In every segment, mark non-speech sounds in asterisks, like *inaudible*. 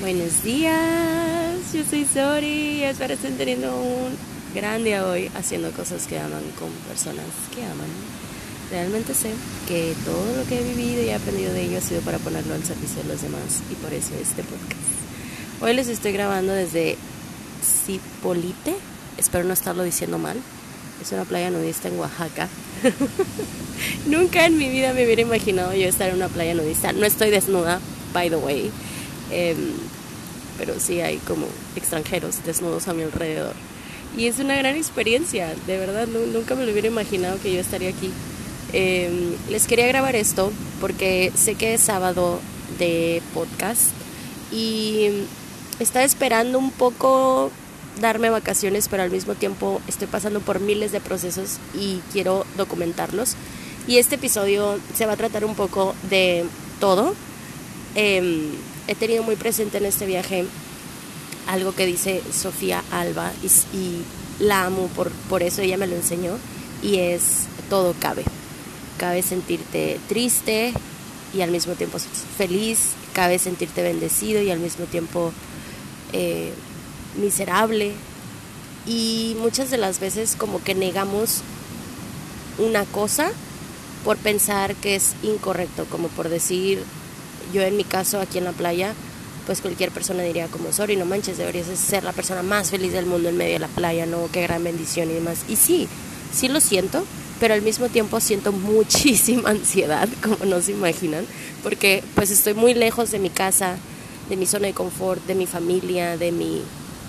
Buenos días, yo soy Sori espero estén teniendo un gran día hoy haciendo cosas que aman con personas que aman. Realmente sé que todo lo que he vivido y he aprendido de ello ha sido para ponerlo al servicio de los demás y por eso este podcast. Hoy les estoy grabando desde Cipolite, espero no estarlo diciendo mal. Es una playa nudista en Oaxaca. *laughs* Nunca en mi vida me hubiera imaginado yo estar en una playa nudista. No estoy desnuda, by the way. Em, pero sí hay como extranjeros desnudos a mi alrededor. Y es una gran experiencia, de verdad, nunca me lo hubiera imaginado que yo estaría aquí. Em, les quería grabar esto porque sé que es sábado de podcast y estaba esperando un poco darme vacaciones, pero al mismo tiempo estoy pasando por miles de procesos y quiero documentarlos. Y este episodio se va a tratar un poco de todo. Em, he tenido muy presente en este viaje algo que dice Sofía Alba y, la amo por, por eso, ella me lo enseñó y es todo cabe. Cabe sentirte triste y al mismo tiempo feliz, cabe sentirte bendecido y al mismo tiempo eh, miserable. Y muchas de las veces como que negamos una cosa por pensar que es incorrecto, como por decir, yo en mi caso aquí en la playa, pues cualquier persona diría como, sorry, no manches, deberías ser la persona más feliz del mundo en medio de la playa, ¿no? Qué gran bendición y demás. Y sí, sí lo siento, pero al mismo tiempo siento *laughs* muchísima ansiedad, como no se imaginan, porque pues estoy muy lejos de mi casa, de mi zona de confort, de mi familia, de mi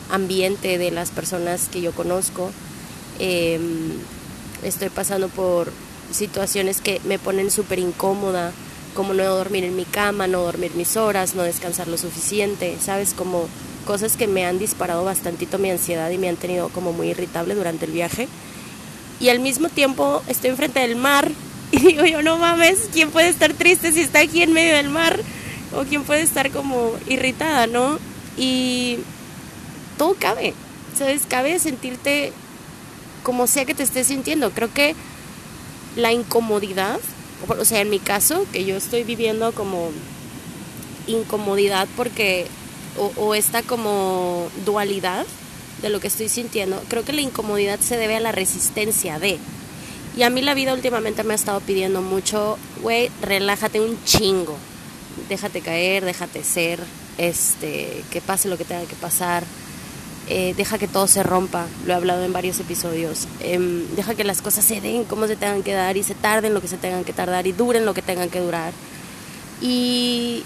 ambiente, de las personas que yo conozco. Em, estoy pasando por situaciones que me ponen súper incómoda, como no dormir en mi cama, no dormir mis horas, no descansar lo suficiente, ¿sabes? Como cosas que me han disparado bastantito mi ansiedad y me han tenido como muy irritable durante el viaje. Y al mismo tiempo estoy enfrente del mar *laughs* y digo yo, no mames, ¿quién puede estar triste si está aquí en medio del mar? O quién puede estar como irritada, ¿no? Y todo cabe, ¿sabes? Cabe sentirte como sea que te estés sintiendo. Creo que la incomodidad o sea, en mi caso, que yo estoy viviendo como incomodidad porque, o, esta como dualidad de lo que estoy sintiendo, creo que la incomodidad se debe a la resistencia de. Y a mí la vida últimamente me ha estado pidiendo mucho, güey, relájate un chingo. Déjate caer, déjate ser, este, que pase lo que tenga que pasar eh, deja que todo se rompa, lo he hablado en varios episodios, em, deja que las cosas se den como se tengan que dar y se tarden lo que se tengan que tardar y duren lo que tengan que durar. Y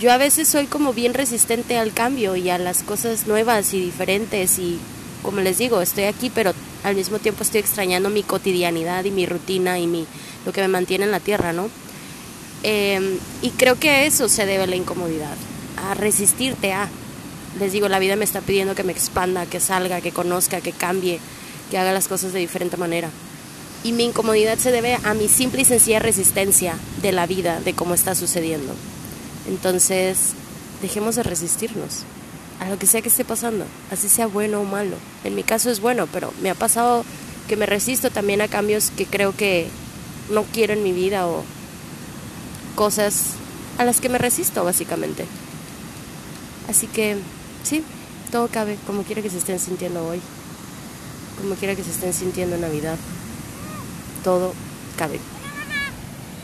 yo a veces soy como bien resistente al cambio y a las cosas nuevas y diferentes y como les digo, estoy aquí pero al mismo tiempo estoy extrañando mi cotidianidad y mi rutina y mi, lo que me mantiene en la tierra, ¿no? Em, y creo que eso se debe la incomodidad, a resistirte a les digo, la vida me está pidiendo que me expanda, que salga, que conozca, que cambie, que haga las cosas de diferente manera. Y mi incomodidad se debe a mi simple y sencilla resistencia de la vida, de cómo está sucediendo. Entonces, dejemos de resistirnos a lo que sea que esté pasando, así sea bueno o malo. En mi caso es bueno, pero me ha pasado que me resisto también a cambios que creo que no quiero en mi vida o cosas a las que me resisto básicamente. Así que sí, todo cabe, como quiera que se estén sintiendo hoy, como quiera que se estén sintiendo en Navidad, todo cabe.